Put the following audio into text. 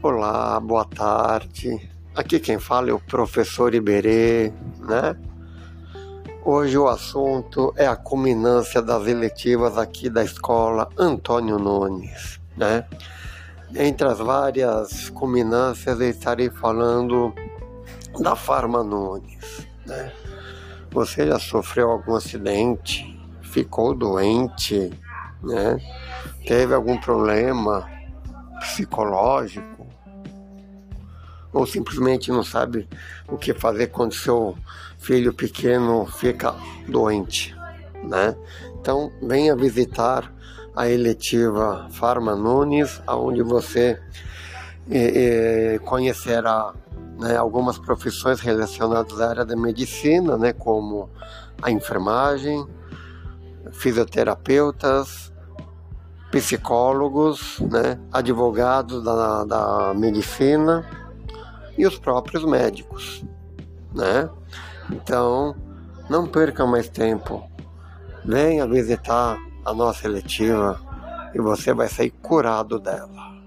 Olá, boa tarde. Aqui quem fala é o professor Iberê, né? Hoje o assunto é a culminância das eletivas aqui da escola Antônio Nunes, né? Entre as várias culminâncias eu estarei falando da Farma Nunes, né? Você já sofreu algum acidente? Ficou doente, né? Teve algum problema psicológico? Ou simplesmente não sabe o que fazer quando seu filho pequeno fica doente, né? Então, venha visitar a eletiva Farma Nunes, onde você eh, eh, conhecerá né, algumas profissões relacionadas à área da medicina, né, como a enfermagem, fisioterapeutas, psicólogos, né, advogados da, da medicina e os próprios médicos, né? Então, não perca mais tempo. Venha visitar a nossa eletiva e você vai sair curado dela.